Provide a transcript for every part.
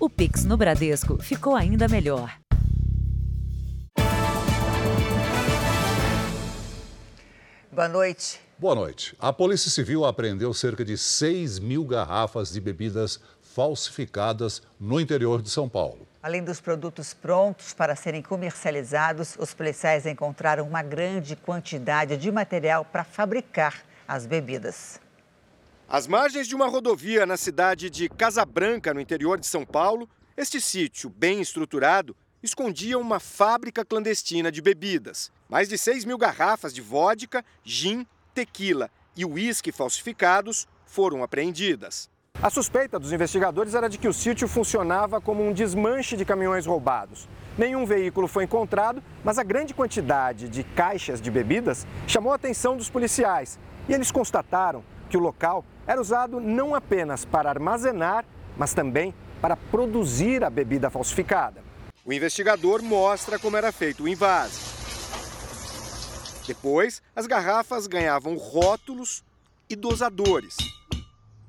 O Pix no Bradesco ficou ainda melhor. Boa noite. Boa noite. A Polícia Civil apreendeu cerca de 6 mil garrafas de bebidas falsificadas no interior de São Paulo. Além dos produtos prontos para serem comercializados, os policiais encontraram uma grande quantidade de material para fabricar as bebidas. Às margens de uma rodovia na cidade de Casabranca, no interior de São Paulo, este sítio, bem estruturado, escondia uma fábrica clandestina de bebidas. Mais de 6 mil garrafas de vodka, gin, tequila e uísque falsificados foram apreendidas. A suspeita dos investigadores era de que o sítio funcionava como um desmanche de caminhões roubados. Nenhum veículo foi encontrado, mas a grande quantidade de caixas de bebidas chamou a atenção dos policiais. E eles constataram que o local era usado não apenas para armazenar, mas também para produzir a bebida falsificada. O investigador mostra como era feito o invase. Depois, as garrafas ganhavam rótulos e dosadores.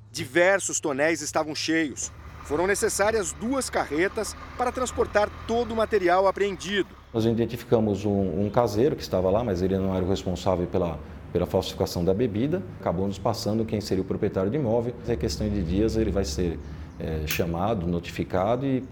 Diversos tonéis estavam cheios. Foram necessárias duas carretas para transportar todo o material apreendido. Nós identificamos um, um caseiro que estava lá, mas ele não era o responsável pela pela falsificação da bebida, acabou nos passando quem seria o proprietário do imóvel. É questão de dias ele vai ser é, chamado, notificado e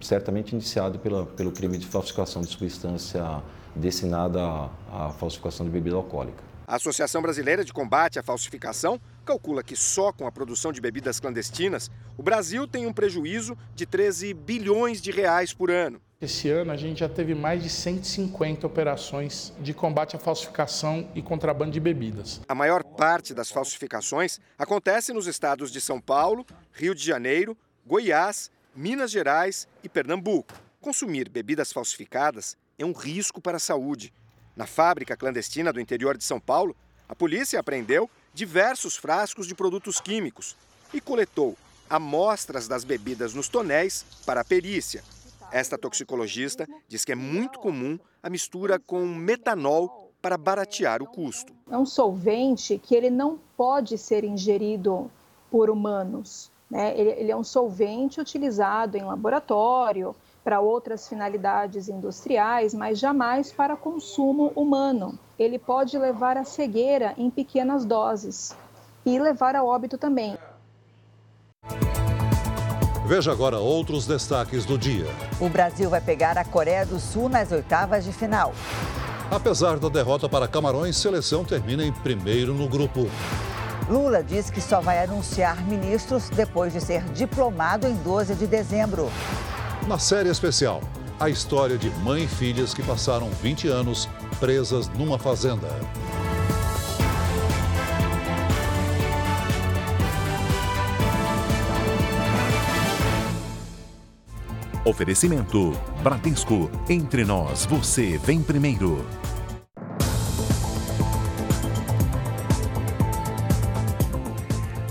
certamente indiciado pela, pelo crime de falsificação de substância destinada à, à falsificação de bebida alcoólica. A Associação Brasileira de Combate à Falsificação calcula que só com a produção de bebidas clandestinas, o Brasil tem um prejuízo de 13 bilhões de reais por ano. Esse ano a gente já teve mais de 150 operações de combate à falsificação e contrabando de bebidas. A maior parte das falsificações acontece nos estados de São Paulo, Rio de Janeiro, Goiás, Minas Gerais e Pernambuco. Consumir bebidas falsificadas é um risco para a saúde. Na fábrica clandestina do interior de São Paulo, a polícia apreendeu diversos frascos de produtos químicos e coletou amostras das bebidas nos tonéis para a perícia. Esta toxicologista diz que é muito comum a mistura com metanol para baratear o custo. É um solvente que ele não pode ser ingerido por humanos. Né? Ele, ele é um solvente utilizado em laboratório para outras finalidades industriais, mas jamais para consumo humano. Ele pode levar à cegueira em pequenas doses e levar a óbito também. Veja agora outros destaques do dia. O Brasil vai pegar a Coreia do Sul nas oitavas de final. Apesar da derrota para Camarões, seleção termina em primeiro no grupo. Lula diz que só vai anunciar ministros depois de ser diplomado em 12 de dezembro. Na série especial, a história de mãe e filhas que passaram 20 anos presas numa fazenda. Oferecimento: Bradesco. Entre nós, você vem primeiro.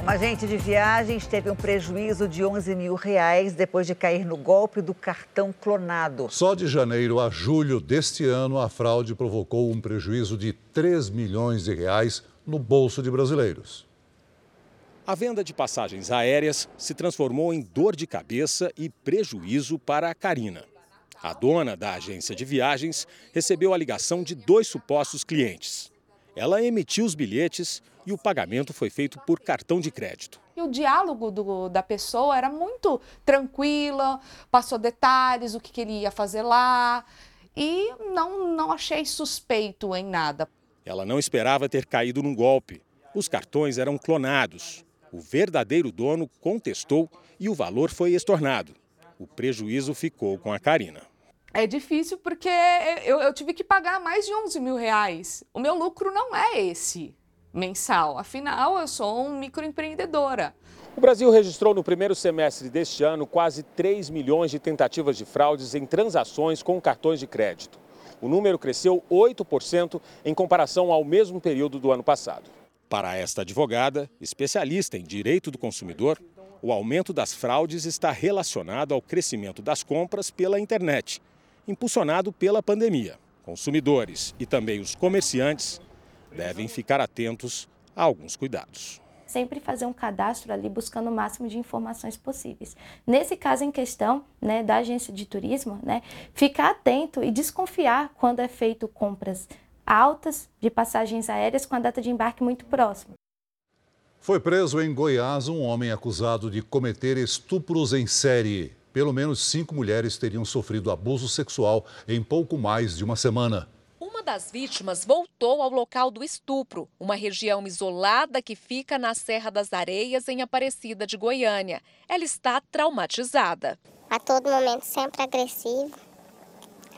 Um agente de viagens teve um prejuízo de 11 mil reais depois de cair no golpe do cartão clonado. Só de janeiro a julho deste ano, a fraude provocou um prejuízo de 3 milhões de reais no bolso de brasileiros. A venda de passagens aéreas se transformou em dor de cabeça e prejuízo para a Karina. A dona da agência de viagens recebeu a ligação de dois supostos clientes. Ela emitiu os bilhetes e o pagamento foi feito por cartão de crédito. E o diálogo do, da pessoa era muito tranquila, passou detalhes, o que, que ele ia fazer lá, e não, não achei suspeito em nada. Ela não esperava ter caído num golpe. Os cartões eram clonados. O verdadeiro dono contestou e o valor foi estornado. O prejuízo ficou com a Karina. É difícil porque eu, eu, tive que pagar mais de 11 mil reais. O meu lucro não é esse mensal. Afinal, eu sou uma microempreendedora. O Brasil registrou no primeiro semestre deste ano quase 3 milhões de tentativas de fraudes em transações com cartões de crédito. O número cresceu 8% em comparação ao mesmo período do ano passado. Para esta advogada, especialista em direito do consumidor, o aumento das fraudes está relacionado ao crescimento das compras pela internet, impulsionado pela pandemia. Consumidores e também os comerciantes devem ficar atentos a alguns cuidados. sempre fazer um cadastro ali buscando o máximo de informações possíveis. Nesse caso em questão, né, da agência de turismo, né, ficar atento e desconfiar quando é feito compras altas de passagens aéreas com a data de embarque muito próxima. Foi preso em Goiás um homem acusado de cometer estupros em série. Pelo menos cinco mulheres teriam sofrido abuso sexual em pouco mais de uma semana. Uma das vítimas voltou ao local do estupro, uma região isolada que fica na Serra das Areias, em Aparecida de Goiânia. Ela está traumatizada. A todo momento sempre agressivo,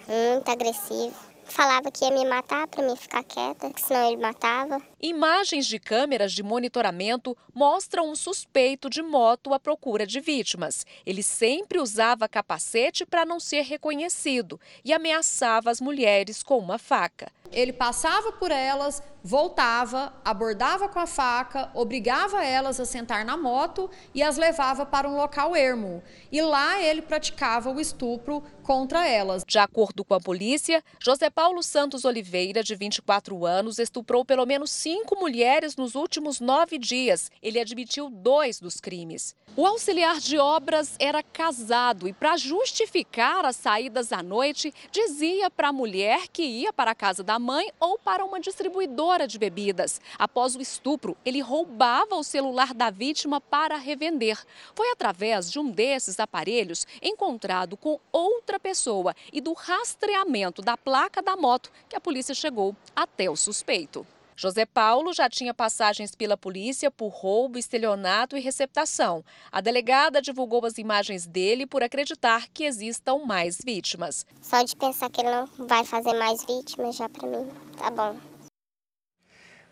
muito agressivo falava que ia me matar para me ficar quieta, que senão ele matava. Imagens de câmeras de monitoramento mostram um suspeito de moto à procura de vítimas. Ele sempre usava capacete para não ser reconhecido e ameaçava as mulheres com uma faca. Ele passava por elas, voltava, abordava com a faca, obrigava elas a sentar na moto e as levava para um local ermo. E lá ele praticava o estupro contra elas. De acordo com a polícia, José Paulo Santos Oliveira, de 24 anos, estuprou pelo menos cinco mulheres nos últimos nove dias. Ele admitiu dois dos crimes. O auxiliar de obras era casado e, para justificar as saídas à noite, dizia para a mulher que ia para a casa da mãe ou para uma distribuidora de bebidas. Após o estupro, ele roubava o celular da vítima para revender. Foi através de um desses aparelhos encontrado com outra pessoa e do rastreamento da placa da moto que a polícia chegou até o suspeito. José Paulo já tinha passagens pela polícia por roubo, estelionato e receptação. A delegada divulgou as imagens dele por acreditar que existam mais vítimas. Só de pensar que ele não vai fazer mais vítimas já para mim, tá bom.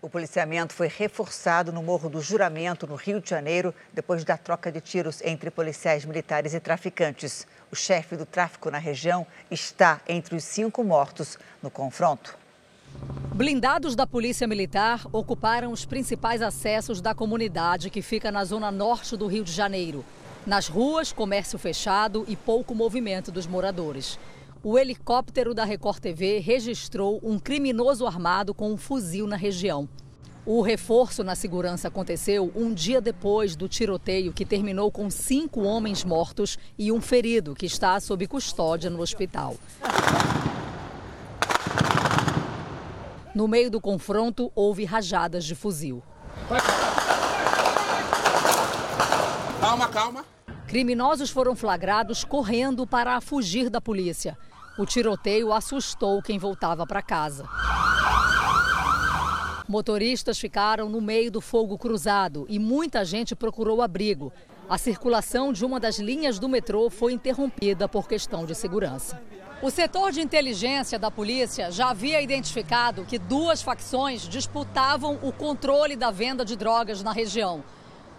O policiamento foi reforçado no Morro do Juramento, no Rio de Janeiro, depois da troca de tiros entre policiais militares e traficantes. O chefe do tráfico na região está entre os cinco mortos no confronto. Blindados da Polícia Militar ocuparam os principais acessos da comunidade que fica na zona norte do Rio de Janeiro. Nas ruas, comércio fechado e pouco movimento dos moradores. O helicóptero da Record TV registrou um criminoso armado com um fuzil na região. O reforço na segurança aconteceu um dia depois do tiroteio que terminou com cinco homens mortos e um ferido que está sob custódia no hospital. No meio do confronto, houve rajadas de fuzil. Calma, calma. Criminosos foram flagrados correndo para fugir da polícia. O tiroteio assustou quem voltava para casa. Motoristas ficaram no meio do fogo cruzado e muita gente procurou abrigo. A circulação de uma das linhas do metrô foi interrompida por questão de segurança. O setor de inteligência da polícia já havia identificado que duas facções disputavam o controle da venda de drogas na região.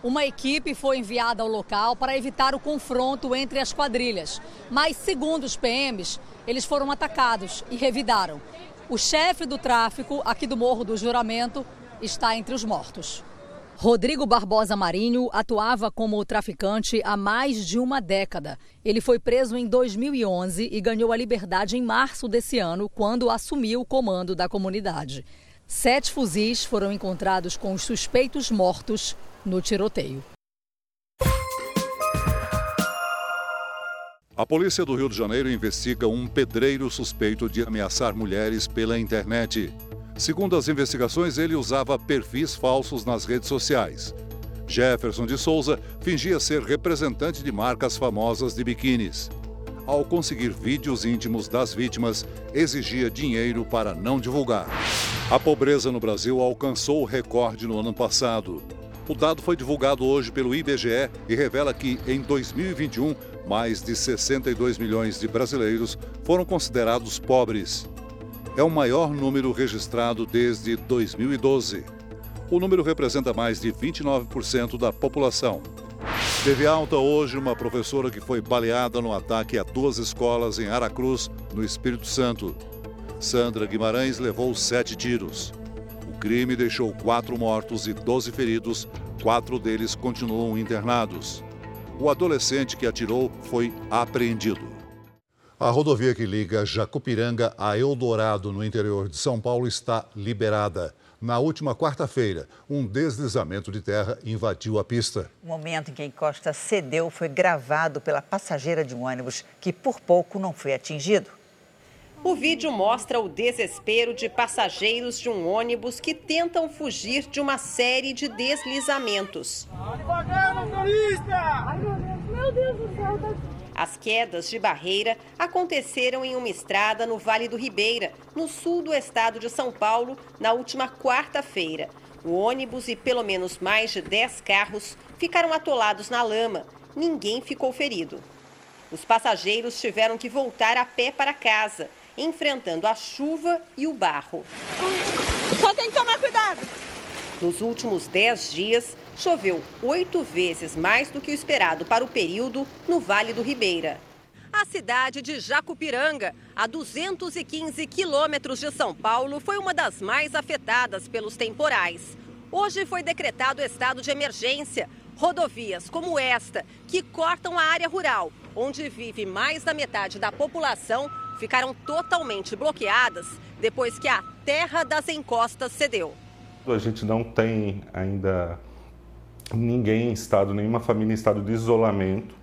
Uma equipe foi enviada ao local para evitar o confronto entre as quadrilhas. Mas, segundo os PMs, eles foram atacados e revidaram. O chefe do tráfico aqui do Morro do Juramento está entre os mortos. Rodrigo Barbosa Marinho atuava como traficante há mais de uma década. Ele foi preso em 2011 e ganhou a liberdade em março desse ano, quando assumiu o comando da comunidade. Sete fuzis foram encontrados com os suspeitos mortos no tiroteio. A polícia do Rio de Janeiro investiga um pedreiro suspeito de ameaçar mulheres pela internet. Segundo as investigações, ele usava perfis falsos nas redes sociais. Jefferson de Souza fingia ser representante de marcas famosas de biquínis. Ao conseguir vídeos íntimos das vítimas, exigia dinheiro para não divulgar. A pobreza no Brasil alcançou o recorde no ano passado. O dado foi divulgado hoje pelo IBGE e revela que, em 2021, mais de 62 milhões de brasileiros foram considerados pobres é o maior número registrado desde 2012. O número representa mais de 29% da população. Teve alta hoje uma professora que foi baleada no ataque a duas escolas em Aracruz, no Espírito Santo. Sandra Guimarães levou sete tiros. O crime deixou quatro mortos e doze feridos, quatro deles continuam internados. O adolescente que atirou foi apreendido. A rodovia que liga Jacupiranga a Eldorado, no interior de São Paulo, está liberada. Na última quarta-feira, um deslizamento de terra invadiu a pista. O momento em que a encosta cedeu foi gravado pela passageira de um ônibus, que por pouco não foi atingido. O vídeo mostra o desespero de passageiros de um ônibus que tentam fugir de uma série de deslizamentos. Meu Deus do céu, tá as quedas de barreira aconteceram em uma estrada no Vale do Ribeira, no sul do estado de São Paulo, na última quarta-feira. O ônibus e pelo menos mais de 10 carros ficaram atolados na lama. Ninguém ficou ferido. Os passageiros tiveram que voltar a pé para casa, enfrentando a chuva e o barro. Só tem que tomar cuidado. Nos últimos 10 dias, choveu oito vezes mais do que o esperado para o período no Vale do Ribeira. A cidade de Jacupiranga, a 215 quilômetros de São Paulo, foi uma das mais afetadas pelos temporais. Hoje foi decretado estado de emergência. Rodovias como esta, que cortam a área rural, onde vive mais da metade da população, ficaram totalmente bloqueadas depois que a terra das encostas cedeu. A gente não tem ainda ninguém em estado, nenhuma família em estado de isolamento.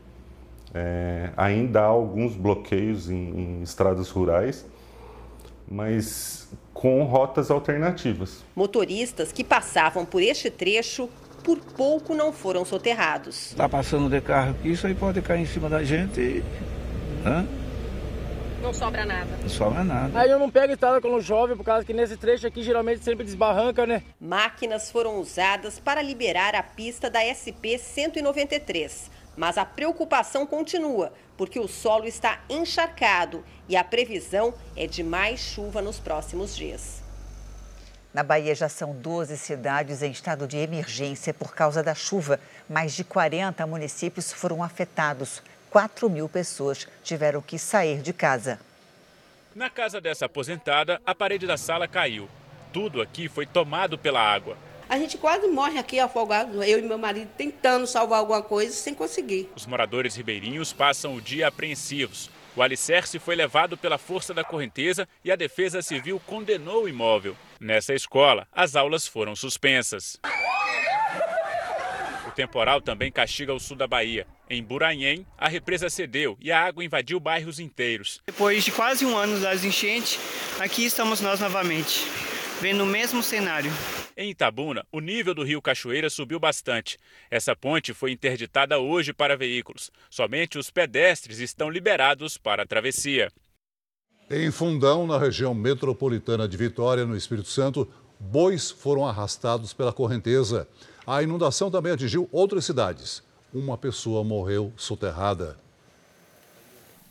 É, ainda há alguns bloqueios em, em estradas rurais, mas com rotas alternativas. Motoristas que passavam por este trecho por pouco não foram soterrados. Está passando de carro aqui, isso aí pode cair em cima da gente e. Não sobra nada. Não sobra nada. Aí eu não pego estrada quando chove, por causa que nesse trecho aqui geralmente sempre desbarranca, né? Máquinas foram usadas para liberar a pista da SP 193. Mas a preocupação continua, porque o solo está encharcado e a previsão é de mais chuva nos próximos dias. Na Bahia já são 12 cidades em estado de emergência por causa da chuva. Mais de 40 municípios foram afetados. 4 mil pessoas tiveram que sair de casa. Na casa dessa aposentada, a parede da sala caiu. Tudo aqui foi tomado pela água. A gente quase morre aqui afogado, eu e meu marido tentando salvar alguma coisa sem conseguir. Os moradores ribeirinhos passam o dia apreensivos. O alicerce foi levado pela força da correnteza e a Defesa Civil condenou o imóvel. Nessa escola, as aulas foram suspensas temporal também castiga o sul da Bahia. Em Buranhém, a represa cedeu e a água invadiu bairros inteiros. Depois de quase um ano das enchentes, aqui estamos nós novamente, vendo o mesmo cenário. Em Itabuna, o nível do rio Cachoeira subiu bastante. Essa ponte foi interditada hoje para veículos. Somente os pedestres estão liberados para a travessia. Em Fundão, na região metropolitana de Vitória, no Espírito Santo, bois foram arrastados pela correnteza. A inundação também atingiu outras cidades. Uma pessoa morreu soterrada.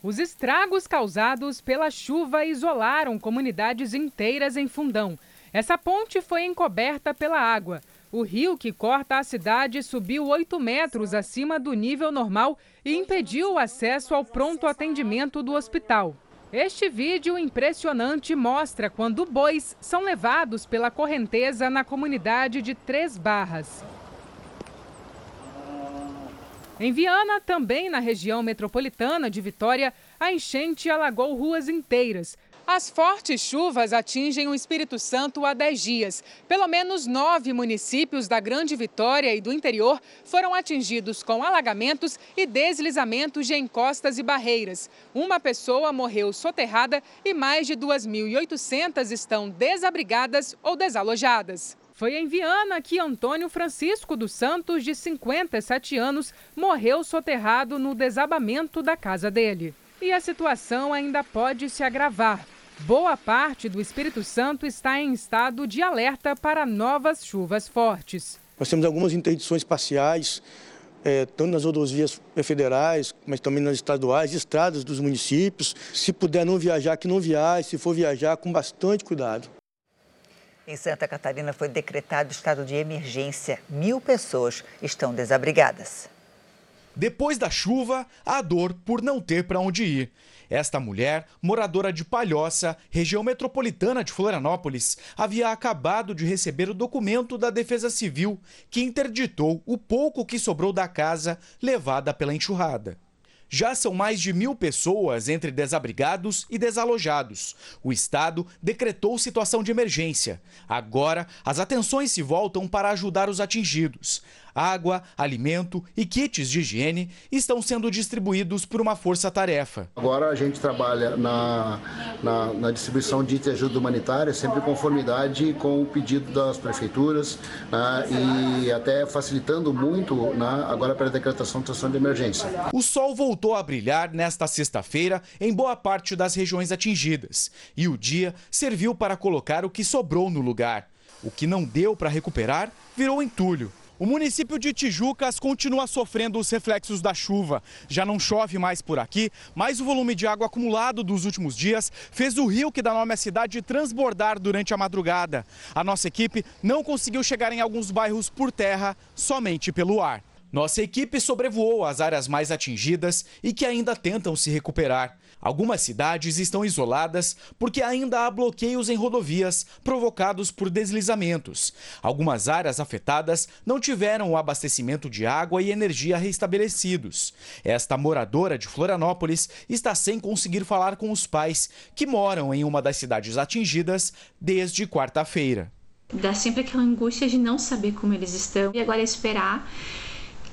Os estragos causados pela chuva isolaram comunidades inteiras em Fundão. Essa ponte foi encoberta pela água. O rio que corta a cidade subiu 8 metros acima do nível normal e impediu o acesso ao pronto atendimento do hospital. Este vídeo impressionante mostra quando bois são levados pela correnteza na comunidade de Três Barras. Em Viana, também na região metropolitana de Vitória, a enchente alagou ruas inteiras. As fortes chuvas atingem o Espírito Santo há 10 dias. Pelo menos nove municípios da Grande Vitória e do interior foram atingidos com alagamentos e deslizamentos de encostas e barreiras. Uma pessoa morreu soterrada e mais de 2.800 estão desabrigadas ou desalojadas. Foi em Viana que Antônio Francisco dos Santos, de 57 anos, morreu soterrado no desabamento da casa dele. E a situação ainda pode se agravar. Boa parte do Espírito Santo está em estado de alerta para novas chuvas fortes. Nós temos algumas interdições parciais, é, tanto nas rodovias federais, mas também nas estaduais, estradas dos municípios. Se puder não viajar, que não viaje, se for viajar, com bastante cuidado. Em Santa Catarina foi decretado estado de emergência. Mil pessoas estão desabrigadas. Depois da chuva, a dor por não ter para onde ir. Esta mulher, moradora de Palhoça, região metropolitana de Florianópolis, havia acabado de receber o documento da Defesa Civil que interditou o pouco que sobrou da casa levada pela enxurrada. Já são mais de mil pessoas entre desabrigados e desalojados. O Estado decretou situação de emergência. Agora, as atenções se voltam para ajudar os atingidos. Água, alimento e kits de higiene estão sendo distribuídos por uma força-tarefa. Agora a gente trabalha na, na, na distribuição de ajuda humanitária, sempre em conformidade com o pedido das prefeituras né, e até facilitando muito né, agora para a decretação de situação de emergência. O sol voltou a brilhar nesta sexta-feira em boa parte das regiões atingidas e o dia serviu para colocar o que sobrou no lugar. O que não deu para recuperar virou entulho. O município de Tijucas continua sofrendo os reflexos da chuva. Já não chove mais por aqui, mas o volume de água acumulado dos últimos dias fez o rio que dá nome à cidade transbordar durante a madrugada. A nossa equipe não conseguiu chegar em alguns bairros por terra, somente pelo ar. Nossa equipe sobrevoou as áreas mais atingidas e que ainda tentam se recuperar. Algumas cidades estão isoladas porque ainda há bloqueios em rodovias provocados por deslizamentos. Algumas áreas afetadas não tiveram o abastecimento de água e energia restabelecidos. Esta moradora de Florianópolis está sem conseguir falar com os pais, que moram em uma das cidades atingidas desde quarta-feira. Dá sempre aquela angústia de não saber como eles estão e agora esperar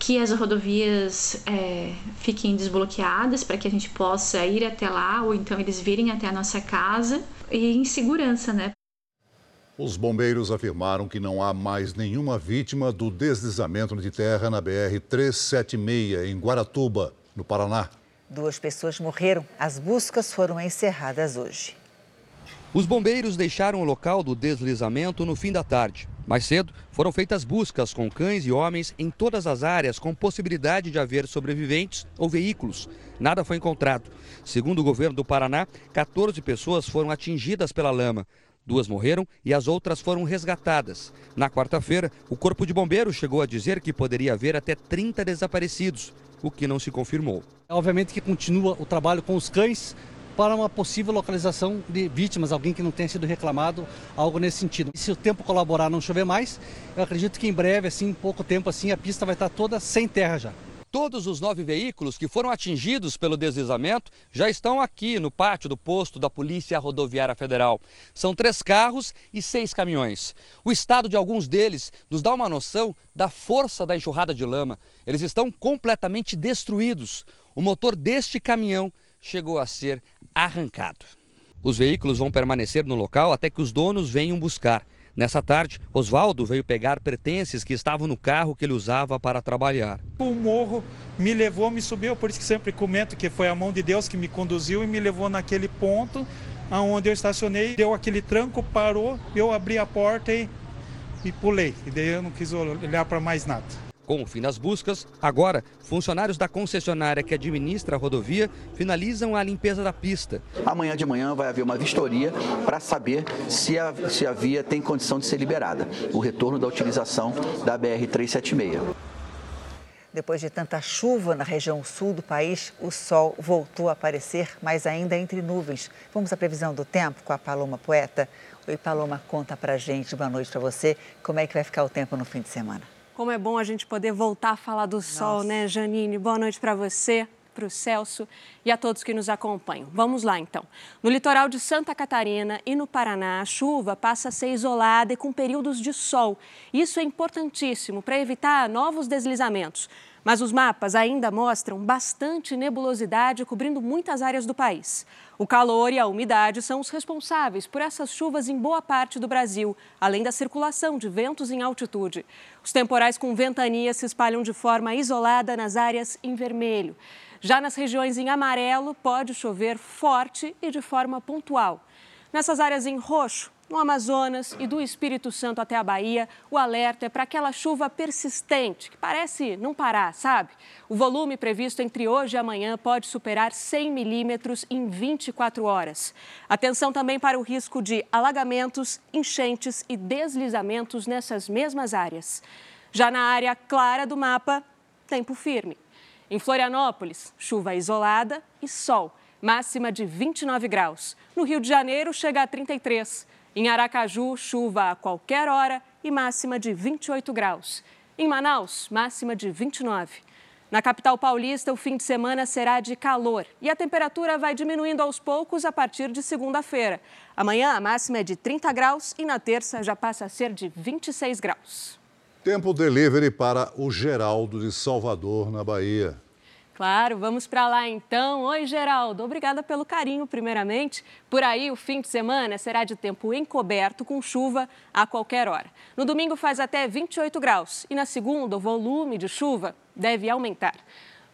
que as rodovias é, fiquem desbloqueadas para que a gente possa ir até lá ou então eles virem até a nossa casa e em segurança, né? Os bombeiros afirmaram que não há mais nenhuma vítima do deslizamento de terra na BR-376, em Guaratuba, no Paraná. Duas pessoas morreram. As buscas foram encerradas hoje. Os bombeiros deixaram o local do deslizamento no fim da tarde. Mais cedo, foram feitas buscas com cães e homens em todas as áreas com possibilidade de haver sobreviventes ou veículos. Nada foi encontrado. Segundo o governo do Paraná, 14 pessoas foram atingidas pela lama. Duas morreram e as outras foram resgatadas. Na quarta-feira, o Corpo de Bombeiros chegou a dizer que poderia haver até 30 desaparecidos, o que não se confirmou. Obviamente que continua o trabalho com os cães, para uma possível localização de vítimas, alguém que não tenha sido reclamado, algo nesse sentido. E se o tempo colaborar não chover mais, eu acredito que em breve, assim, pouco tempo assim, a pista vai estar toda sem terra já. Todos os nove veículos que foram atingidos pelo deslizamento já estão aqui no pátio do posto da Polícia Rodoviária Federal. São três carros e seis caminhões. O estado de alguns deles nos dá uma noção da força da enxurrada de lama. Eles estão completamente destruídos. O motor deste caminhão chegou a ser arrancado. Os veículos vão permanecer no local até que os donos venham buscar. Nessa tarde, Oswaldo veio pegar pertences que estavam no carro que ele usava para trabalhar. O morro me levou, me subiu, por isso que sempre comento que foi a mão de Deus que me conduziu e me levou naquele ponto aonde eu estacionei, deu aquele tranco, parou, eu abri a porta e, e pulei. E daí eu não quis olhar para mais nada. Com o fim das buscas, agora, funcionários da concessionária que administra a rodovia finalizam a limpeza da pista. Amanhã de manhã vai haver uma vistoria para saber se a, se a via tem condição de ser liberada. O retorno da utilização da BR-376. Depois de tanta chuva na região sul do país, o sol voltou a aparecer, mas ainda entre nuvens. Vamos à previsão do tempo com a Paloma Poeta. Oi, Paloma, conta pra gente, boa noite para você. Como é que vai ficar o tempo no fim de semana? Como é bom a gente poder voltar a falar do sol, Nossa. né, Janine? Boa noite para você, para o Celso e a todos que nos acompanham. Vamos lá, então. No litoral de Santa Catarina e no Paraná, a chuva passa a ser isolada e com períodos de sol. Isso é importantíssimo para evitar novos deslizamentos. Mas os mapas ainda mostram bastante nebulosidade cobrindo muitas áreas do país. O calor e a umidade são os responsáveis por essas chuvas em boa parte do Brasil, além da circulação de ventos em altitude. Os temporais com ventania se espalham de forma isolada nas áreas em vermelho. Já nas regiões em amarelo, pode chover forte e de forma pontual. Nessas áreas em roxo, no Amazonas e do Espírito Santo até a Bahia, o alerta é para aquela chuva persistente, que parece não parar, sabe? O volume previsto entre hoje e amanhã pode superar 100 milímetros em 24 horas. Atenção também para o risco de alagamentos, enchentes e deslizamentos nessas mesmas áreas. Já na área clara do mapa, tempo firme. Em Florianópolis, chuva isolada e sol, máxima de 29 graus. No Rio de Janeiro, chega a 33. Em Aracaju, chuva a qualquer hora e máxima de 28 graus. Em Manaus, máxima de 29. Na capital paulista, o fim de semana será de calor e a temperatura vai diminuindo aos poucos a partir de segunda-feira. Amanhã a máxima é de 30 graus e na terça já passa a ser de 26 graus. Tempo delivery para o Geraldo de Salvador, na Bahia. Claro, vamos para lá então. Oi, Geraldo. Obrigada pelo carinho, primeiramente. Por aí, o fim de semana será de tempo encoberto com chuva a qualquer hora. No domingo faz até 28 graus e na segunda o volume de chuva deve aumentar.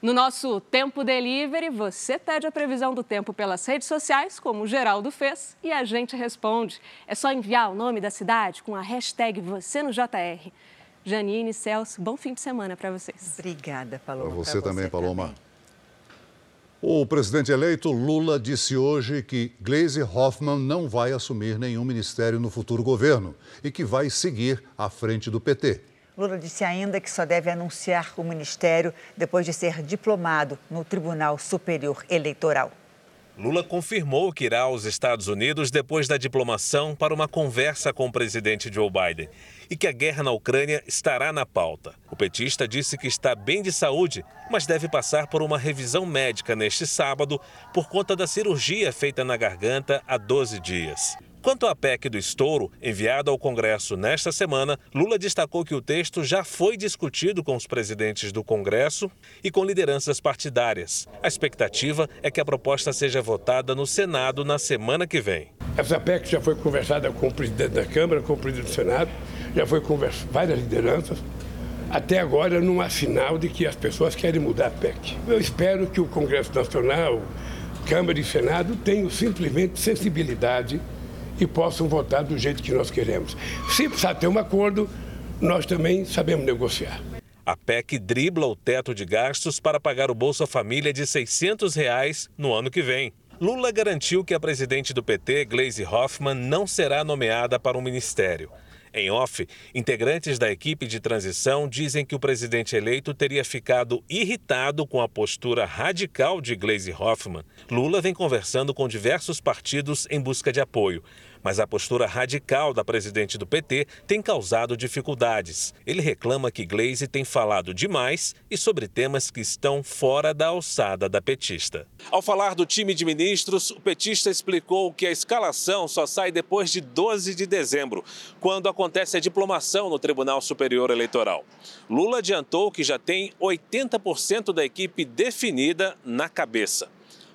No nosso Tempo Delivery, você pede a previsão do tempo pelas redes sociais, como o Geraldo fez, e a gente responde. É só enviar o nome da cidade com a hashtag você no JR. Janine, Celso, bom fim de semana para vocês. Obrigada, Paloma. Para você, você, também, Paloma. Também. O presidente eleito Lula disse hoje que Gleisi Hoffmann não vai assumir nenhum ministério no futuro governo e que vai seguir à frente do PT. Lula disse ainda que só deve anunciar o ministério depois de ser diplomado no Tribunal Superior Eleitoral. Lula confirmou que irá aos Estados Unidos depois da diplomação para uma conversa com o presidente Joe Biden e que a guerra na Ucrânia estará na pauta. O petista disse que está bem de saúde, mas deve passar por uma revisão médica neste sábado por conta da cirurgia feita na garganta há 12 dias. Quanto à PEC do estouro, enviada ao Congresso nesta semana, Lula destacou que o texto já foi discutido com os presidentes do Congresso e com lideranças partidárias. A expectativa é que a proposta seja votada no Senado na semana que vem. Essa PEC já foi conversada com o presidente da Câmara, com o presidente do Senado, já foi conversada várias lideranças. Até agora não há sinal de que as pessoas querem mudar a PEC. Eu espero que o Congresso Nacional, Câmara e Senado tenham simplesmente sensibilidade e possam votar do jeito que nós queremos. Se precisar ter um acordo, nós também sabemos negociar. A PEC dribla o teto de gastos para pagar o Bolsa Família de 600 reais no ano que vem. Lula garantiu que a presidente do PT, Gleisi Hoffmann, não será nomeada para um ministério. Em off, integrantes da equipe de transição dizem que o presidente eleito teria ficado irritado com a postura radical de Gleisi Hoffmann. Lula vem conversando com diversos partidos em busca de apoio mas a postura radical da presidente do PT tem causado dificuldades. Ele reclama que Glaze tem falado demais e sobre temas que estão fora da alçada da petista. Ao falar do time de ministros, o petista explicou que a escalação só sai depois de 12 de dezembro, quando acontece a diplomação no Tribunal Superior Eleitoral. Lula adiantou que já tem 80% da equipe definida na cabeça.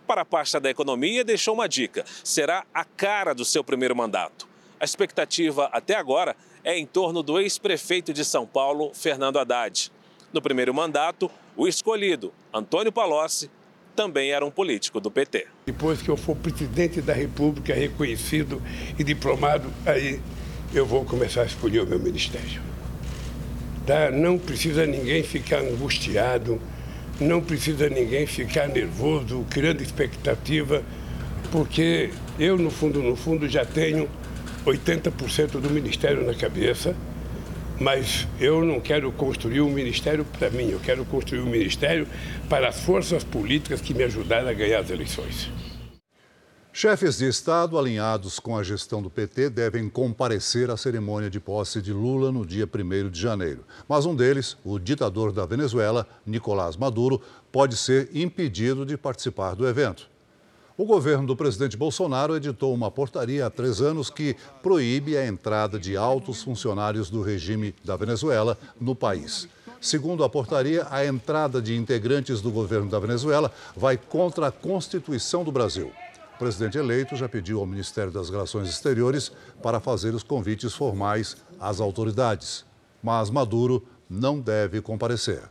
Para a pasta da economia, deixou uma dica: será a cara do seu primeiro mandato. A expectativa até agora é em torno do ex-prefeito de São Paulo, Fernando Haddad. No primeiro mandato, o escolhido, Antônio Palocci, também era um político do PT. Depois que eu for presidente da República, reconhecido e diplomado, aí eu vou começar a escolher o meu ministério. Tá? Não precisa ninguém ficar angustiado não precisa ninguém ficar nervoso, criando expectativa, porque eu, no fundo, no fundo, já tenho 80% do ministério na cabeça, mas eu não quero construir um ministério para mim, eu quero construir um ministério para as forças políticas que me ajudaram a ganhar as eleições. Chefes de Estado alinhados com a gestão do PT devem comparecer à cerimônia de posse de Lula no dia 1 de janeiro. Mas um deles, o ditador da Venezuela, Nicolás Maduro, pode ser impedido de participar do evento. O governo do presidente Bolsonaro editou uma portaria há três anos que proíbe a entrada de altos funcionários do regime da Venezuela no país. Segundo a portaria, a entrada de integrantes do governo da Venezuela vai contra a Constituição do Brasil. O presidente eleito já pediu ao Ministério das Relações Exteriores para fazer os convites formais às autoridades. Mas Maduro não deve comparecer.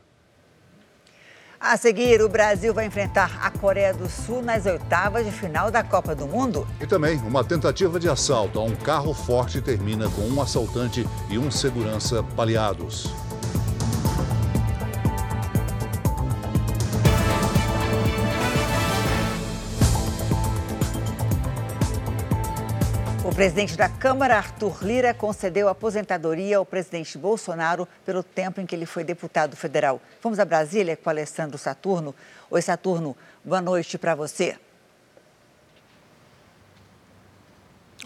A seguir, o Brasil vai enfrentar a Coreia do Sul nas oitavas de final da Copa do Mundo. E também uma tentativa de assalto a um carro forte termina com um assaltante e um segurança baleados. O presidente da Câmara, Arthur Lira, concedeu aposentadoria ao presidente Bolsonaro pelo tempo em que ele foi deputado federal. Vamos a Brasília com Alessandro Saturno. Oi, Saturno, boa noite para você.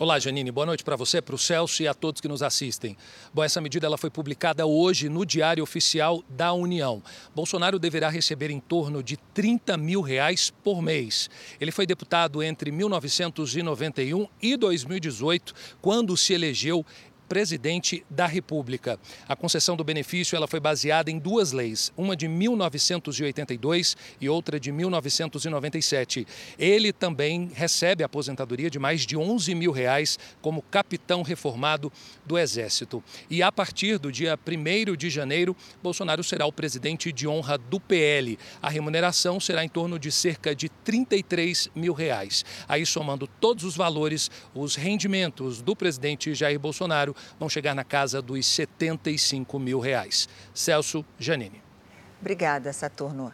Olá, Janine. Boa noite para você, para o Celso e a todos que nos assistem. Bom, essa medida ela foi publicada hoje no Diário Oficial da União. Bolsonaro deverá receber em torno de 30 mil reais por mês. Ele foi deputado entre 1991 e 2018, quando se elegeu presidente da República. A concessão do benefício ela foi baseada em duas leis, uma de 1982 e outra de 1997. Ele também recebe a aposentadoria de mais de 11 mil reais como capitão reformado do Exército. E a partir do dia 1 de janeiro, Bolsonaro será o presidente de honra do PL. A remuneração será em torno de cerca de 33 mil reais. Aí, somando todos os valores, os rendimentos do presidente Jair Bolsonaro vão chegar na casa dos 75 mil reais. Celso Janine. Obrigada, Saturno.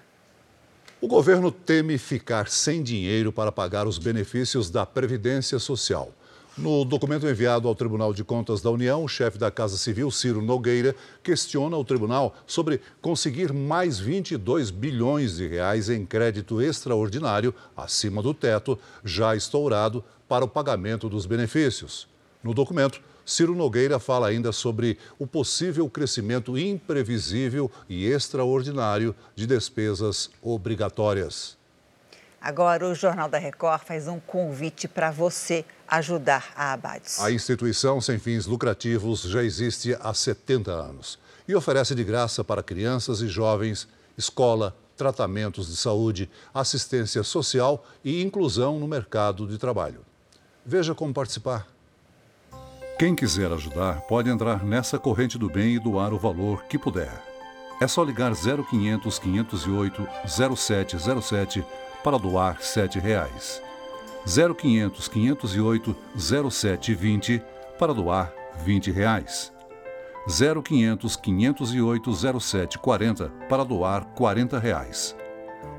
O governo teme ficar sem dinheiro para pagar os benefícios da Previdência Social. No documento enviado ao Tribunal de Contas da União, o chefe da Casa Civil, Ciro Nogueira, questiona o tribunal sobre conseguir mais 22 bilhões de reais em crédito extraordinário acima do teto, já estourado, para o pagamento dos benefícios. No documento, Ciro Nogueira fala ainda sobre o possível crescimento imprevisível e extraordinário de despesas obrigatórias. Agora, o Jornal da Record faz um convite para você ajudar a Abades. A instituição sem fins lucrativos já existe há 70 anos e oferece de graça para crianças e jovens escola, tratamentos de saúde, assistência social e inclusão no mercado de trabalho. Veja como participar. Quem quiser ajudar pode entrar nessa corrente do bem e doar o valor que puder. É só ligar 0500 508 0707 para doar 7 reais. 0500 508 0720 para doar 20 reais. 0500 508 0740 para doar 40 reais.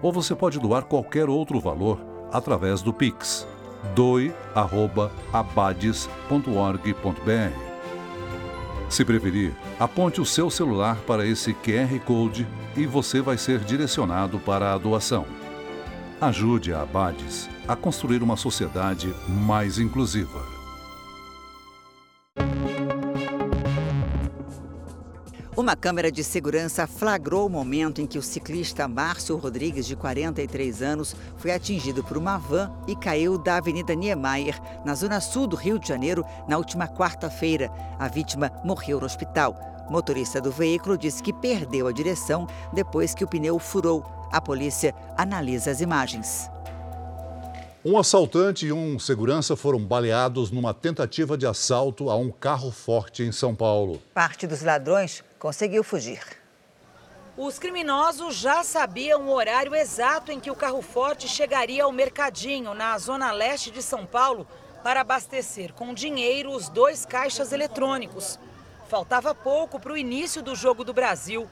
Ou você pode doar qualquer outro valor através do Pix doe.abades.org.br. Se preferir, aponte o seu celular para esse QR Code e você vai ser direcionado para a doação. Ajude a Abades a construir uma sociedade mais inclusiva. Uma câmera de segurança flagrou o momento em que o ciclista Márcio Rodrigues, de 43 anos, foi atingido por uma van e caiu da Avenida Niemeyer, na zona sul do Rio de Janeiro, na última quarta-feira. A vítima morreu no hospital. O motorista do veículo disse que perdeu a direção depois que o pneu furou. A polícia analisa as imagens. Um assaltante e um segurança foram baleados numa tentativa de assalto a um carro forte em São Paulo. Parte dos ladrões conseguiu fugir. Os criminosos já sabiam o horário exato em que o carro forte chegaria ao mercadinho, na zona leste de São Paulo, para abastecer com dinheiro os dois caixas eletrônicos. Faltava pouco para o início do Jogo do Brasil.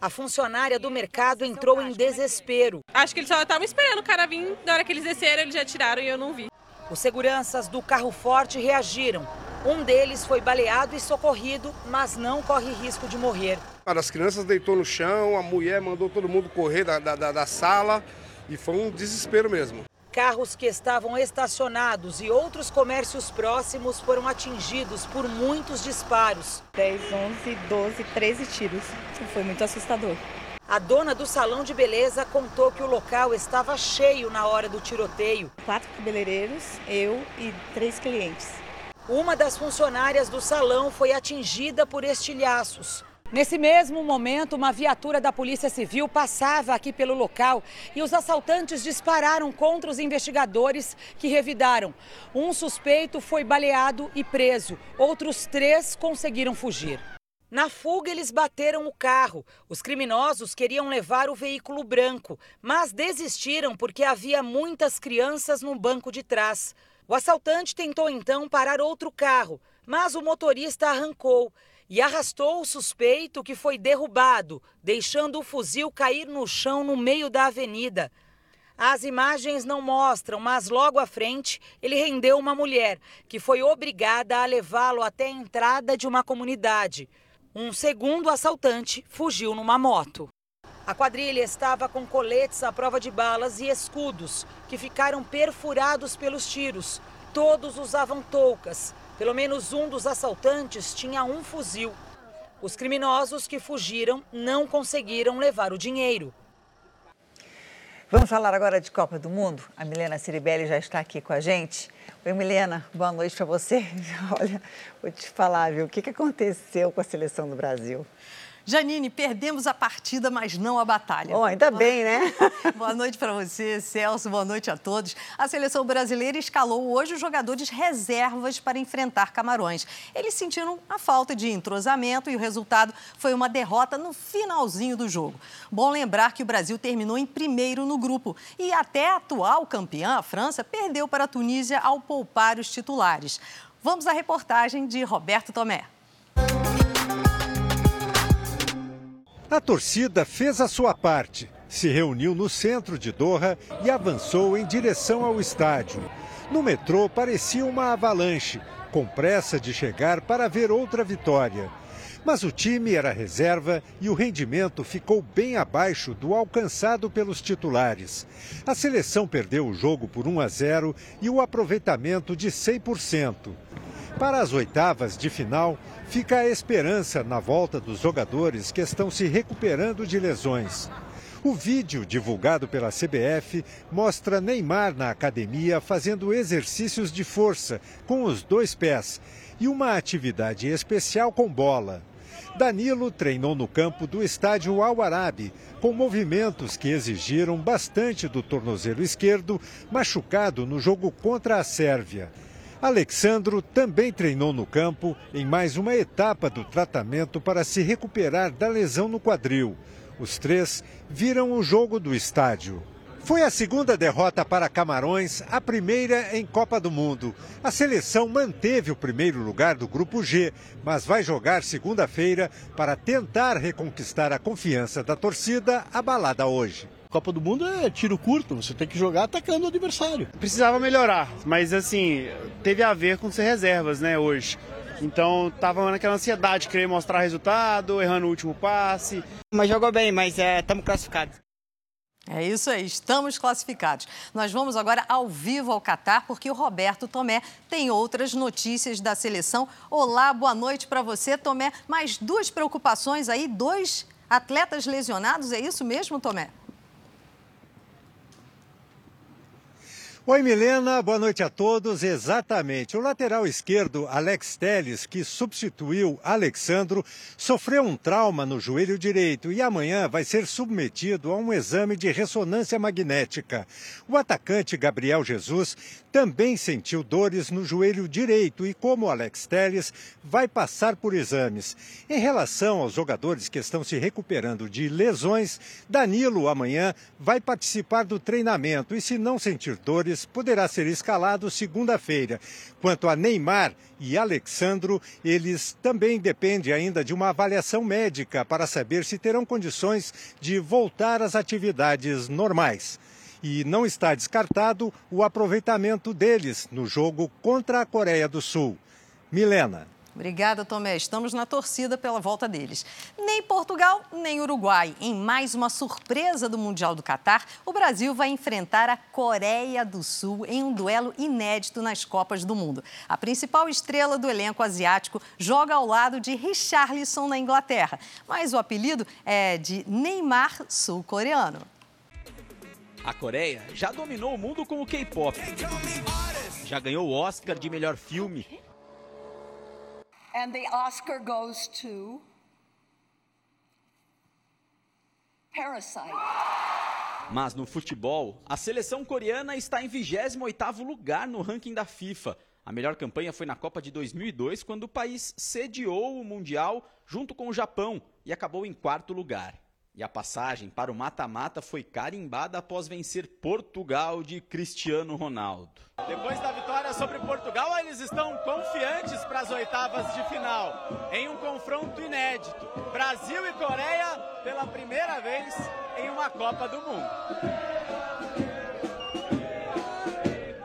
A funcionária do mercado entrou em desespero. Acho que eles só estavam esperando o cara vir. Na hora que eles desceram, eles já tiraram e eu não vi. Os seguranças do carro forte reagiram. Um deles foi baleado e socorrido, mas não corre risco de morrer. As crianças deitou no chão, a mulher mandou todo mundo correr da, da, da sala e foi um desespero mesmo. Carros que estavam estacionados e outros comércios próximos foram atingidos por muitos disparos. 10, 11, 12, 13 tiros. Foi muito assustador. A dona do salão de beleza contou que o local estava cheio na hora do tiroteio. Quatro cabeleireiros, eu e três clientes. Uma das funcionárias do salão foi atingida por estilhaços. Nesse mesmo momento, uma viatura da Polícia Civil passava aqui pelo local e os assaltantes dispararam contra os investigadores que revidaram. Um suspeito foi baleado e preso, outros três conseguiram fugir. Na fuga, eles bateram o carro. Os criminosos queriam levar o veículo branco, mas desistiram porque havia muitas crianças no banco de trás. O assaltante tentou então parar outro carro, mas o motorista arrancou e arrastou o suspeito que foi derrubado, deixando o fuzil cair no chão no meio da avenida. As imagens não mostram, mas logo à frente ele rendeu uma mulher, que foi obrigada a levá-lo até a entrada de uma comunidade. Um segundo assaltante fugiu numa moto. A quadrilha estava com coletes à prova de balas e escudos, que ficaram perfurados pelos tiros. todos usavam toucas. Pelo menos um dos assaltantes tinha um fuzil. Os criminosos que fugiram não conseguiram levar o dinheiro. Vamos falar agora de Copa do Mundo? A Milena Ciribelli já está aqui com a gente. Oi, Milena, boa noite para você. Olha, vou te falar, viu, o que aconteceu com a seleção do Brasil? Janine, perdemos a partida, mas não a batalha. Oh, ainda bem, né? Boa noite para você, Celso. Boa noite a todos. A seleção brasileira escalou hoje os jogadores reservas para enfrentar Camarões. Eles sentiram a falta de entrosamento e o resultado foi uma derrota no finalzinho do jogo. Bom lembrar que o Brasil terminou em primeiro no grupo e até a atual campeã, a França, perdeu para a Tunísia ao poupar os titulares. Vamos à reportagem de Roberto Tomé. A torcida fez a sua parte, se reuniu no centro de Doha e avançou em direção ao estádio. No metrô parecia uma avalanche, com pressa de chegar para ver outra vitória. Mas o time era reserva e o rendimento ficou bem abaixo do alcançado pelos titulares. A seleção perdeu o jogo por 1 a 0 e o aproveitamento de 100%. Para as oitavas de final, fica a esperança na volta dos jogadores que estão se recuperando de lesões. O vídeo divulgado pela CBF mostra Neymar na academia fazendo exercícios de força com os dois pés e uma atividade especial com bola. Danilo treinou no campo do estádio Al Arabi, com movimentos que exigiram bastante do tornozelo esquerdo, machucado no jogo contra a Sérvia. Alexandro também treinou no campo em mais uma etapa do tratamento para se recuperar da lesão no quadril. Os três viram o jogo do estádio. Foi a segunda derrota para Camarões, a primeira em Copa do Mundo. A seleção manteve o primeiro lugar do Grupo G, mas vai jogar segunda-feira para tentar reconquistar a confiança da torcida abalada hoje. Copa do Mundo é tiro curto, você tem que jogar atacando o adversário. Precisava melhorar, mas assim, teve a ver com ser reservas, né, hoje. Então tava naquela ansiedade de querer mostrar resultado, errando o último passe. Mas jogou bem, mas estamos é, classificados. É isso aí, estamos classificados. Nós vamos agora ao vivo ao Catar, porque o Roberto Tomé tem outras notícias da seleção. Olá, boa noite para você, Tomé. Mais duas preocupações aí, dois atletas lesionados, é isso mesmo, Tomé? Oi, Milena, boa noite a todos. Exatamente. O lateral esquerdo, Alex Teles, que substituiu Alexandro, sofreu um trauma no joelho direito e amanhã vai ser submetido a um exame de ressonância magnética. O atacante Gabriel Jesus também sentiu dores no joelho direito e, como Alex Telles, vai passar por exames. Em relação aos jogadores que estão se recuperando de lesões, Danilo amanhã vai participar do treinamento e, se não sentir dores, poderá ser escalado segunda-feira. Quanto a Neymar e Alexandro, eles também dependem ainda de uma avaliação médica para saber se terão condições de voltar às atividades normais e não está descartado o aproveitamento deles no jogo contra a Coreia do Sul. Milena. Obrigada, Tomé. Estamos na torcida pela volta deles. Nem Portugal, nem Uruguai. Em mais uma surpresa do Mundial do Catar, o Brasil vai enfrentar a Coreia do Sul em um duelo inédito nas Copas do Mundo. A principal estrela do elenco asiático joga ao lado de Richarlison na Inglaterra, mas o apelido é de Neymar sul-coreano. A Coreia já dominou o mundo com o K-pop. Já ganhou o Oscar de melhor filme. And the Oscar goes to Parasite. Mas no futebol, a seleção coreana está em 28º lugar no ranking da FIFA. A melhor campanha foi na Copa de 2002, quando o país sediou o Mundial junto com o Japão e acabou em quarto lugar. E a passagem para o mata-mata foi carimbada após vencer Portugal de Cristiano Ronaldo. Depois da vitória sobre Portugal, eles estão confiantes para as oitavas de final, em um confronto inédito. Brasil e Coreia pela primeira vez em uma Copa do Mundo.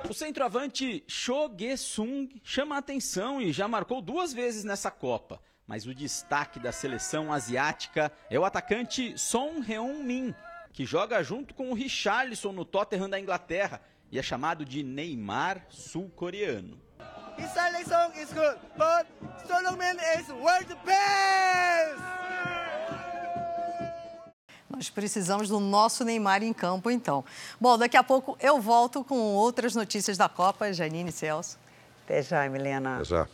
O centroavante Cho Ge-sung chama a atenção e já marcou duas vezes nessa Copa mas o destaque da seleção asiática é o atacante Son Heung-min. que joga junto com o Richarlison no Tottenham da Inglaterra e é chamado de Neymar sul-coreano. Richarlison is good, but Solomon is world best! Nós precisamos do nosso Neymar em campo, então. Bom, daqui a pouco eu volto com outras notícias da Copa. Janine Celso. Até já, Milena. Até já.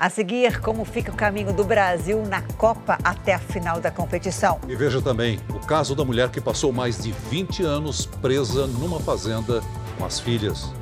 A seguir, como fica o caminho do Brasil na Copa até a final da competição. E veja também o caso da mulher que passou mais de 20 anos presa numa fazenda com as filhas.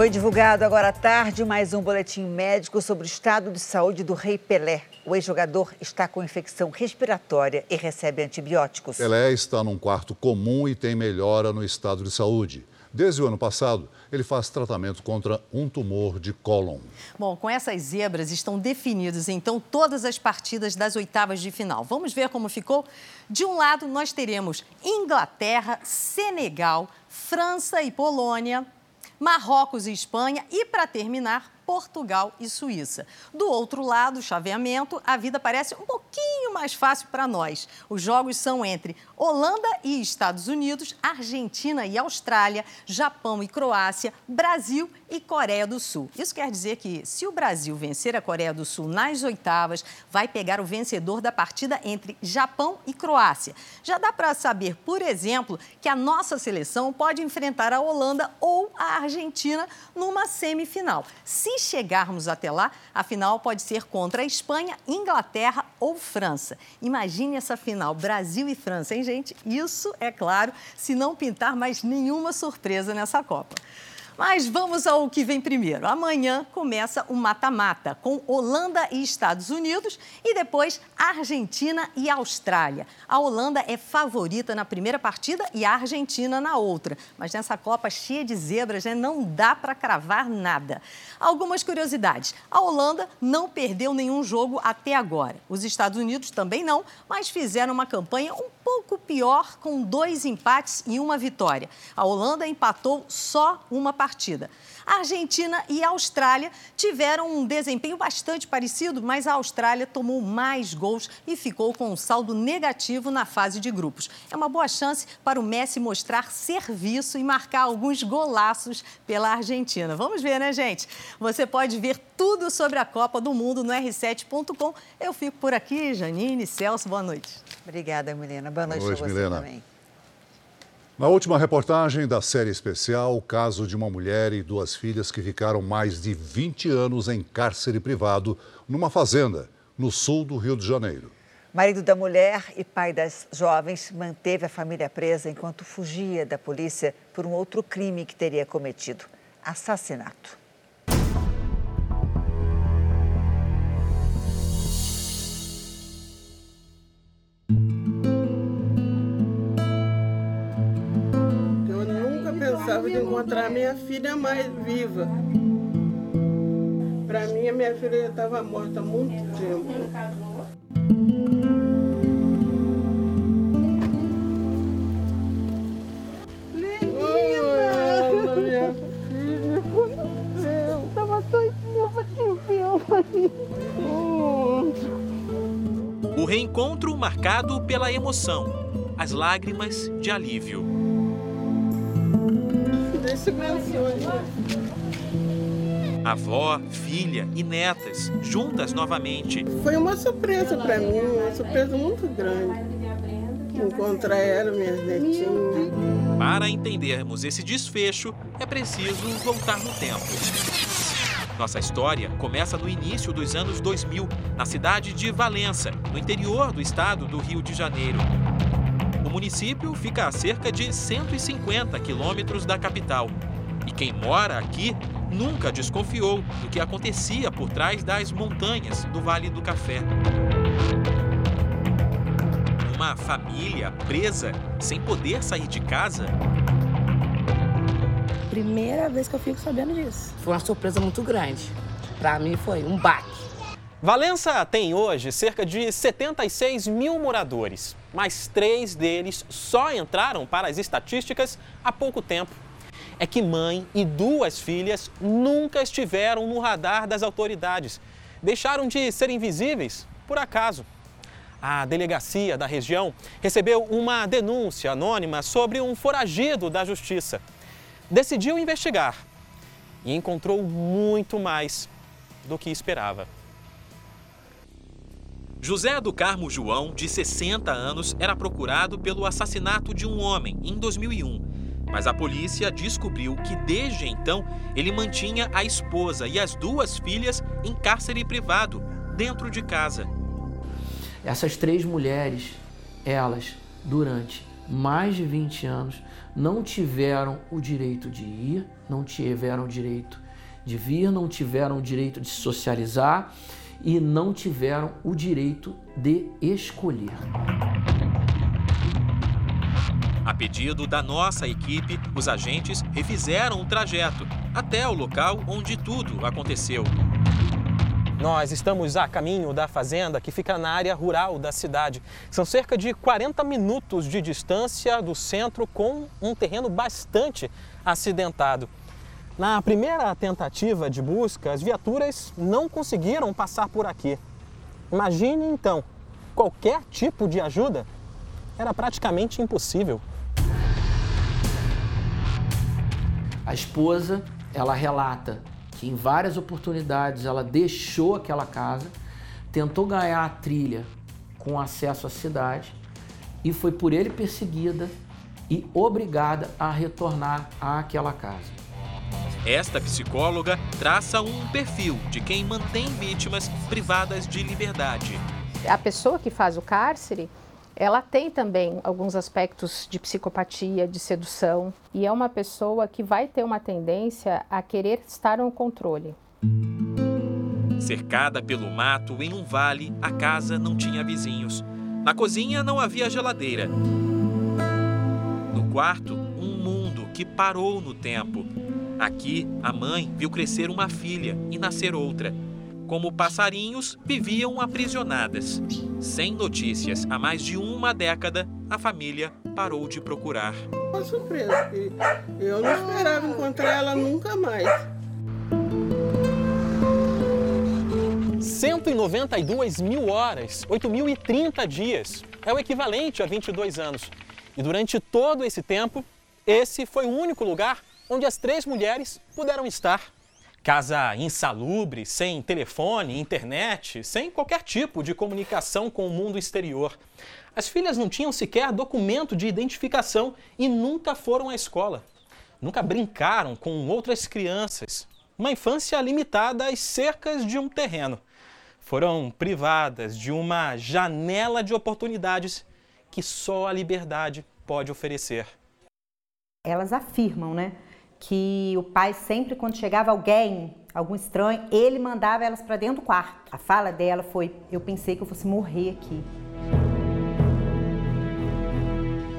Foi divulgado agora à tarde mais um boletim médico sobre o estado de saúde do Rei Pelé. O ex-jogador está com infecção respiratória e recebe antibióticos. Pelé está num quarto comum e tem melhora no estado de saúde. Desde o ano passado, ele faz tratamento contra um tumor de cólon. Bom, com essas zebras estão definidas então todas as partidas das oitavas de final. Vamos ver como ficou? De um lado, nós teremos Inglaterra, Senegal, França e Polônia, Marrocos e Espanha. E, para terminar, Portugal e Suíça. Do outro lado, chaveamento, a vida parece um pouquinho mais fácil para nós. Os jogos são entre Holanda e Estados Unidos, Argentina e Austrália, Japão e Croácia, Brasil e Coreia do Sul. Isso quer dizer que, se o Brasil vencer a Coreia do Sul nas oitavas, vai pegar o vencedor da partida entre Japão e Croácia. Já dá para saber, por exemplo, que a nossa seleção pode enfrentar a Holanda ou a Argentina numa semifinal. Se chegarmos até lá, a final pode ser contra a Espanha, Inglaterra ou França. Imagine essa final, Brasil e França, hein, gente? Isso, é claro, se não pintar mais nenhuma surpresa nessa Copa. Mas vamos ao que vem primeiro. Amanhã começa o mata-mata com Holanda e Estados Unidos e depois Argentina e Austrália. A Holanda é favorita na primeira partida e a Argentina na outra. Mas nessa Copa cheia de zebras, né, não dá para cravar nada. Algumas curiosidades. A Holanda não perdeu nenhum jogo até agora. Os Estados Unidos também não, mas fizeram uma campanha um pouco pior com dois empates e uma vitória. A Holanda empatou só uma partida partida. A Argentina e a Austrália tiveram um desempenho bastante parecido, mas a Austrália tomou mais gols e ficou com um saldo negativo na fase de grupos. É uma boa chance para o Messi mostrar serviço e marcar alguns golaços pela Argentina. Vamos ver, né, gente? Você pode ver tudo sobre a Copa do Mundo no r7.com. Eu fico por aqui, Janine, Celso, boa noite. Obrigada, Milena. Boa noite, boa noite Milena. também. Na última reportagem da série especial, o caso de uma mulher e duas filhas que ficaram mais de 20 anos em cárcere privado numa fazenda no sul do Rio de Janeiro. Marido da mulher e pai das jovens manteve a família presa enquanto fugia da polícia por um outro crime que teria cometido: assassinato. Pensava de encontrar minha filha mais viva. Para mim, a minha filha já estava morta há muito tempo. Menina, minha filha, eu estava. O reencontro marcado pela emoção, as lágrimas de alívio. Deixa menções. Avó, filha e netas juntas novamente. Foi uma surpresa para mim, uma surpresa muito grande. Encontrar ela, minhas netinhas. Para entendermos esse desfecho, é preciso voltar no tempo. Nossa história começa no início dos anos 2000, na cidade de Valença, no interior do estado do Rio de Janeiro. O município fica a cerca de 150 quilômetros da capital. E quem mora aqui nunca desconfiou do que acontecia por trás das montanhas do Vale do Café. Uma família presa, sem poder sair de casa, Primeira vez que eu fico sabendo disso. Foi uma surpresa muito grande. Para mim foi um baque. Valença tem hoje cerca de 76 mil moradores, mas três deles só entraram para as estatísticas há pouco tempo. é que mãe e duas filhas nunca estiveram no radar das autoridades. Deixaram de ser invisíveis por acaso. A delegacia da região recebeu uma denúncia anônima sobre um foragido da justiça. Decidiu investigar e encontrou muito mais do que esperava. José do Carmo João, de 60 anos, era procurado pelo assassinato de um homem em 2001. Mas a polícia descobriu que desde então ele mantinha a esposa e as duas filhas em cárcere privado, dentro de casa. Essas três mulheres, elas, durante mais de 20 anos, não tiveram o direito de ir, não tiveram o direito de vir, não tiveram o direito de socializar e não tiveram o direito de escolher. A pedido da nossa equipe, os agentes refizeram o trajeto até o local onde tudo aconteceu. Nós estamos a caminho da fazenda que fica na área rural da cidade. São cerca de 40 minutos de distância do centro com um terreno bastante acidentado. Na primeira tentativa de busca, as viaturas não conseguiram passar por aqui. Imagine então, qualquer tipo de ajuda era praticamente impossível. A esposa, ela relata que em várias oportunidades ela deixou aquela casa, tentou ganhar a trilha com acesso à cidade e foi por ele perseguida e obrigada a retornar àquela casa. Esta psicóloga traça um perfil de quem mantém vítimas privadas de liberdade. A pessoa que faz o cárcere, ela tem também alguns aspectos de psicopatia, de sedução, e é uma pessoa que vai ter uma tendência a querer estar no controle. Cercada pelo mato em um vale, a casa não tinha vizinhos. Na cozinha não havia geladeira. No quarto, um mundo que parou no tempo. Aqui, a mãe viu crescer uma filha e nascer outra. Como passarinhos, viviam aprisionadas. Sem notícias há mais de uma década, a família parou de procurar. Uma surpresa, eu não esperava encontrar ela nunca mais. 192 mil horas, 8.030 dias. É o equivalente a 22 anos. E durante todo esse tempo, esse foi o único lugar onde as três mulheres puderam estar. Casa insalubre, sem telefone, internet, sem qualquer tipo de comunicação com o mundo exterior. As filhas não tinham sequer documento de identificação e nunca foram à escola. Nunca brincaram com outras crianças. Uma infância limitada às cercas de um terreno. Foram privadas de uma janela de oportunidades que só a liberdade pode oferecer. Elas afirmam, né? Que o pai sempre quando chegava alguém, algum estranho, ele mandava elas para dentro do quarto. A fala dela foi: "Eu pensei que eu fosse morrer aqui".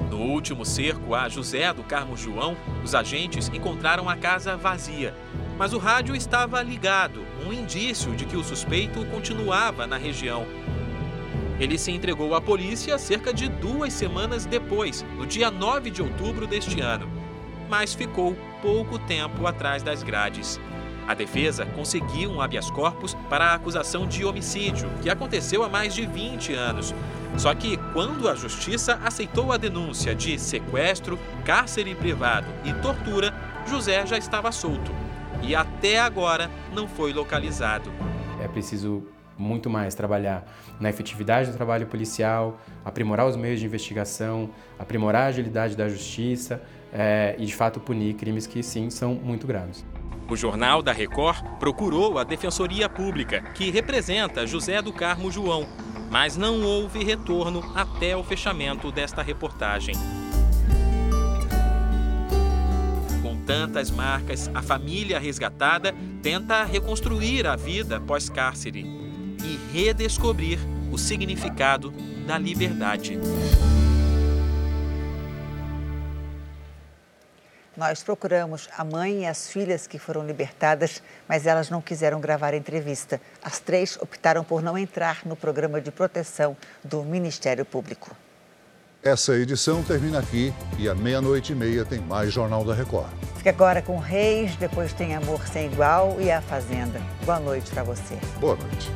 No último cerco a José do Carmo João, os agentes encontraram a casa vazia, mas o rádio estava ligado, um indício de que o suspeito continuava na região. Ele se entregou à polícia cerca de duas semanas depois, no dia 9 de outubro deste ano, mas ficou pouco tempo atrás das grades. A defesa conseguiu um habeas corpus para a acusação de homicídio, que aconteceu há mais de 20 anos. Só que, quando a justiça aceitou a denúncia de sequestro, cárcere privado e tortura, José já estava solto. E até agora não foi localizado. É preciso muito mais trabalhar na efetividade do trabalho policial, aprimorar os meios de investigação, aprimorar a agilidade da justiça, é, e de fato punir crimes que sim são muito graves. O Jornal da Record procurou a Defensoria Pública, que representa José do Carmo João, mas não houve retorno até o fechamento desta reportagem. Com tantas marcas, a família resgatada tenta reconstruir a vida pós-cárcere e redescobrir o significado da liberdade. Nós procuramos a mãe e as filhas que foram libertadas, mas elas não quiseram gravar a entrevista. As três optaram por não entrar no programa de proteção do Ministério Público. Essa edição termina aqui e à meia-noite e meia tem mais Jornal da Record. Fica agora com Reis, depois tem Amor Sem Igual e A Fazenda. Boa noite para você. Boa noite.